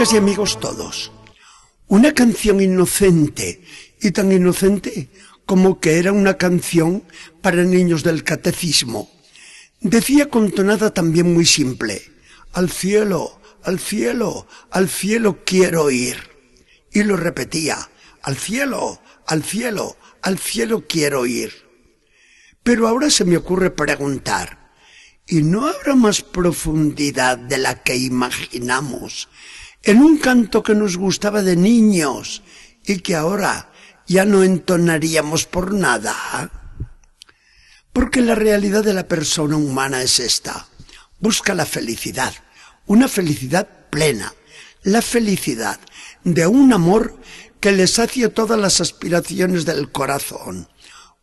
Amigas y amigos todos, una canción inocente y tan inocente como que era una canción para niños del catecismo. Decía con tonada también muy simple, al cielo, al cielo, al cielo quiero ir. Y lo repetía, al cielo, al cielo, al cielo quiero ir. Pero ahora se me ocurre preguntar, ¿y no habrá más profundidad de la que imaginamos en un canto que nos gustaba de niños y que ahora ya no entonaríamos por nada? Porque la realidad de la persona humana es esta. Busca la felicidad, una felicidad plena, la felicidad de un amor que le sacie todas las aspiraciones del corazón,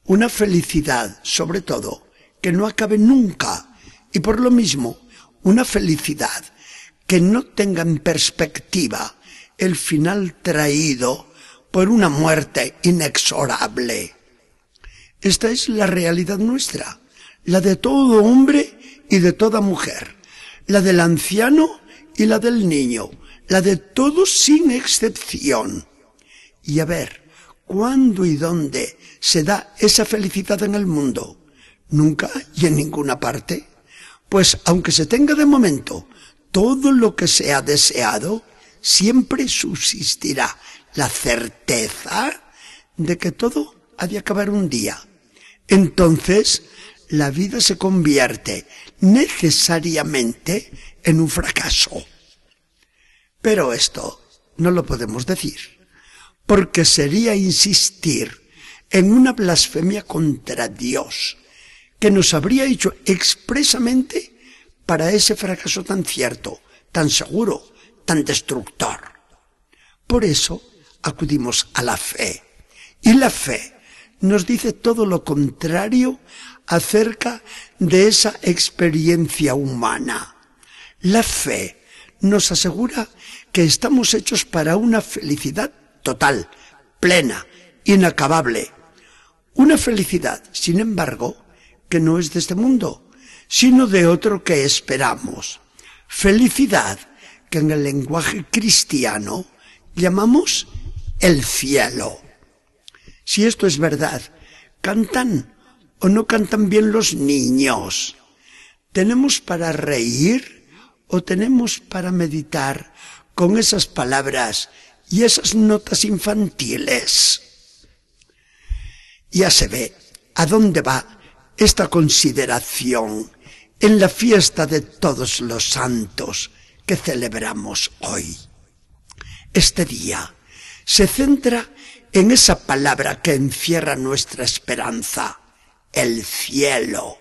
una felicidad, sobre todo, que no acabe nunca, y por lo mismo, una felicidad que no tenga en perspectiva el final traído por una muerte inexorable. Esta es la realidad nuestra, la de todo hombre y de toda mujer, la del anciano y la del niño, la de todos sin excepción. Y a ver, ¿cuándo y dónde se da esa felicidad en el mundo? Nunca y en ninguna parte. Pues aunque se tenga de momento todo lo que se ha deseado, siempre subsistirá la certeza de que todo ha de acabar un día. Entonces, la vida se convierte necesariamente en un fracaso. Pero esto no lo podemos decir, porque sería insistir en una blasfemia contra Dios, que nos habría hecho expresamente para ese fracaso tan cierto, tan seguro, tan destructor. Por eso acudimos a la fe. Y la fe nos dice todo lo contrario acerca de esa experiencia humana. La fe nos asegura que estamos hechos para una felicidad total, plena, inacabable. Una felicidad, sin embargo, que no es de este mundo, sino de otro que esperamos. Felicidad que en el lenguaje cristiano llamamos el cielo. Si esto es verdad, ¿cantan o no cantan bien los niños? ¿Tenemos para reír o tenemos para meditar con esas palabras y esas notas infantiles? Ya se ve a dónde va esta consideración en la fiesta de todos los santos que celebramos hoy. Este día se centra en esa palabra que encierra nuestra esperanza, el cielo,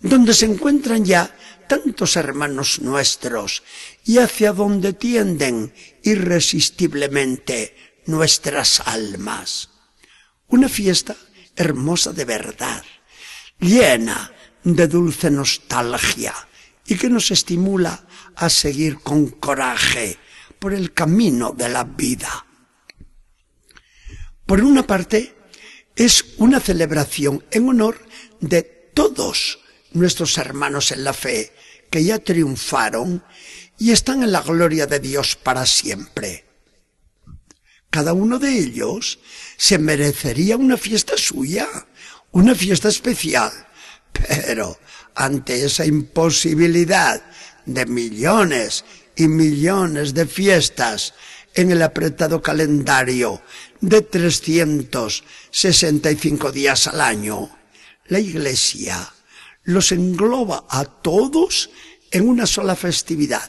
donde se encuentran ya tantos hermanos nuestros y hacia donde tienden irresistiblemente nuestras almas. Una fiesta hermosa de verdad, llena de dulce nostalgia y que nos estimula a seguir con coraje por el camino de la vida. Por una parte, es una celebración en honor de todos nuestros hermanos en la fe que ya triunfaron y están en la gloria de Dios para siempre. Cada uno de ellos se merecería una fiesta suya, una fiesta especial, pero ante esa imposibilidad de millones y millones de fiestas en el apretado calendario de 365 días al año, la Iglesia los engloba a todos en una sola festividad,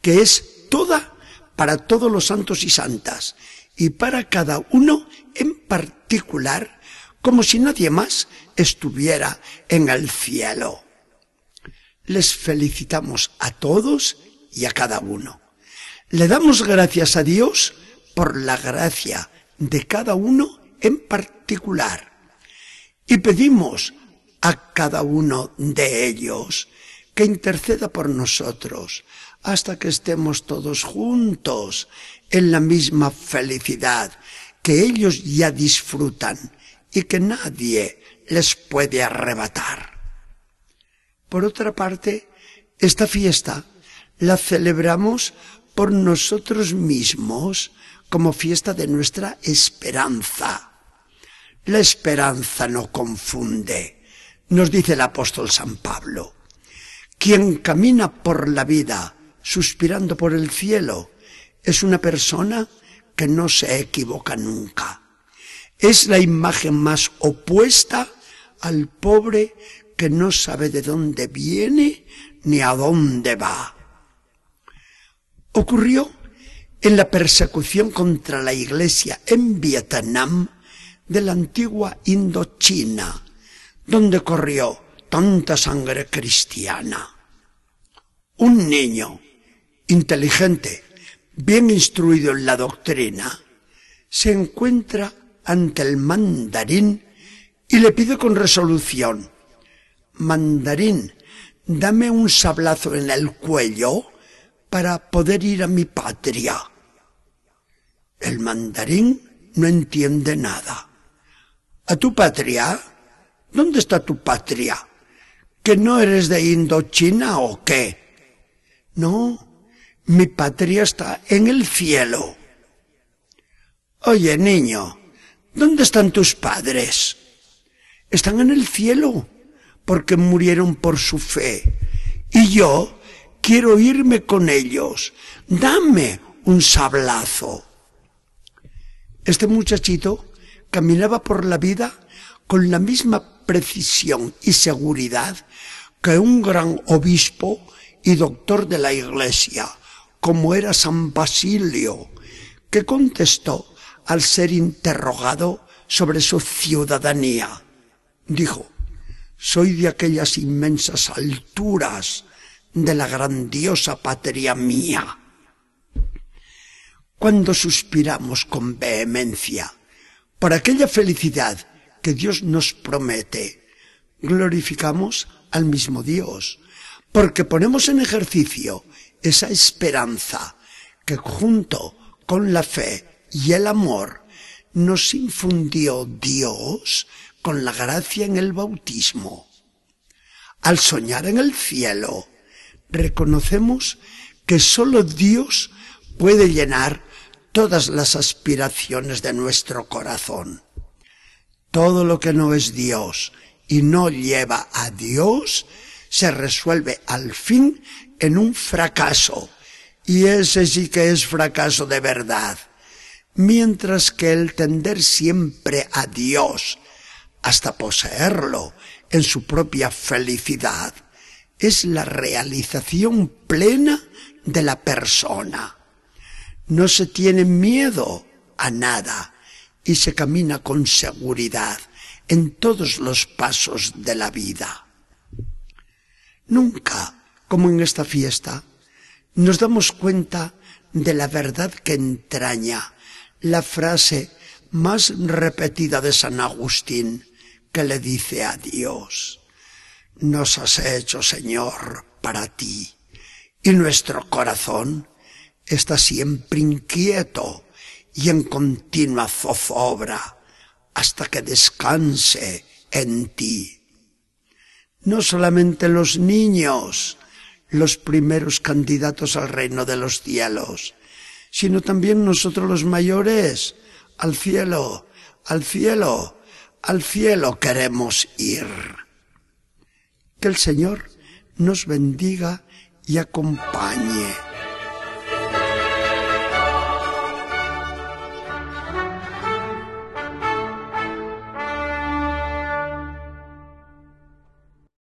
que es toda para todos los santos y santas, y para cada uno en particular, como si nadie más estuviera en el cielo. Les felicitamos a todos y a cada uno. Le damos gracias a Dios por la gracia de cada uno en particular. Y pedimos a cada uno de ellos que interceda por nosotros hasta que estemos todos juntos en la misma felicidad que ellos ya disfrutan y que nadie les puede arrebatar. Por otra parte, esta fiesta la celebramos por nosotros mismos como fiesta de nuestra esperanza. La esperanza no confunde, nos dice el apóstol San Pablo. Quien camina por la vida suspirando por el cielo es una persona que no se equivoca nunca. Es la imagen más opuesta al pobre que no sabe de dónde viene ni a dónde va. Ocurrió en la persecución contra la iglesia en Vietnam de la antigua Indochina, donde corrió tanta sangre cristiana. Un niño inteligente, bien instruido en la doctrina, se encuentra ante el mandarín y le pide con resolución, mandarín, dame un sablazo en el cuello para poder ir a mi patria. El mandarín no entiende nada. ¿A tu patria? ¿Dónde está tu patria? ¿Que no eres de Indochina o qué? No, mi patria está en el cielo. Oye, niño, ¿dónde están tus padres? Están en el cielo, porque murieron por su fe. Y yo quiero irme con ellos. Dame un sablazo. Este muchachito caminaba por la vida con la misma precisión y seguridad que un gran obispo y doctor de la iglesia, como era San Basilio, que contestó al ser interrogado sobre su ciudadanía. Dijo, soy de aquellas inmensas alturas de la grandiosa patria mía. Cuando suspiramos con vehemencia por aquella felicidad que Dios nos promete, glorificamos al mismo Dios, porque ponemos en ejercicio esa esperanza que junto con la fe y el amor nos infundió Dios con la gracia en el bautismo. Al soñar en el cielo, reconocemos que sólo Dios puede llenar todas las aspiraciones de nuestro corazón. Todo lo que no es Dios y no lleva a Dios se resuelve al fin en un fracaso. Y ese sí que es fracaso de verdad. Mientras que el tender siempre a Dios hasta poseerlo en su propia felicidad es la realización plena de la persona. No se tiene miedo a nada y se camina con seguridad en todos los pasos de la vida. Nunca, como en esta fiesta, nos damos cuenta de la verdad que entraña la frase más repetida de San Agustín que le dice a Dios nos has hecho, Señor, para ti, y nuestro corazón está siempre inquieto y en continua zozobra hasta que descanse en ti. No solamente los niños, los primeros candidatos al reino de los cielos, sino también nosotros los mayores, al cielo, al cielo, al cielo queremos ir. Que el Señor nos bendiga y acompañe.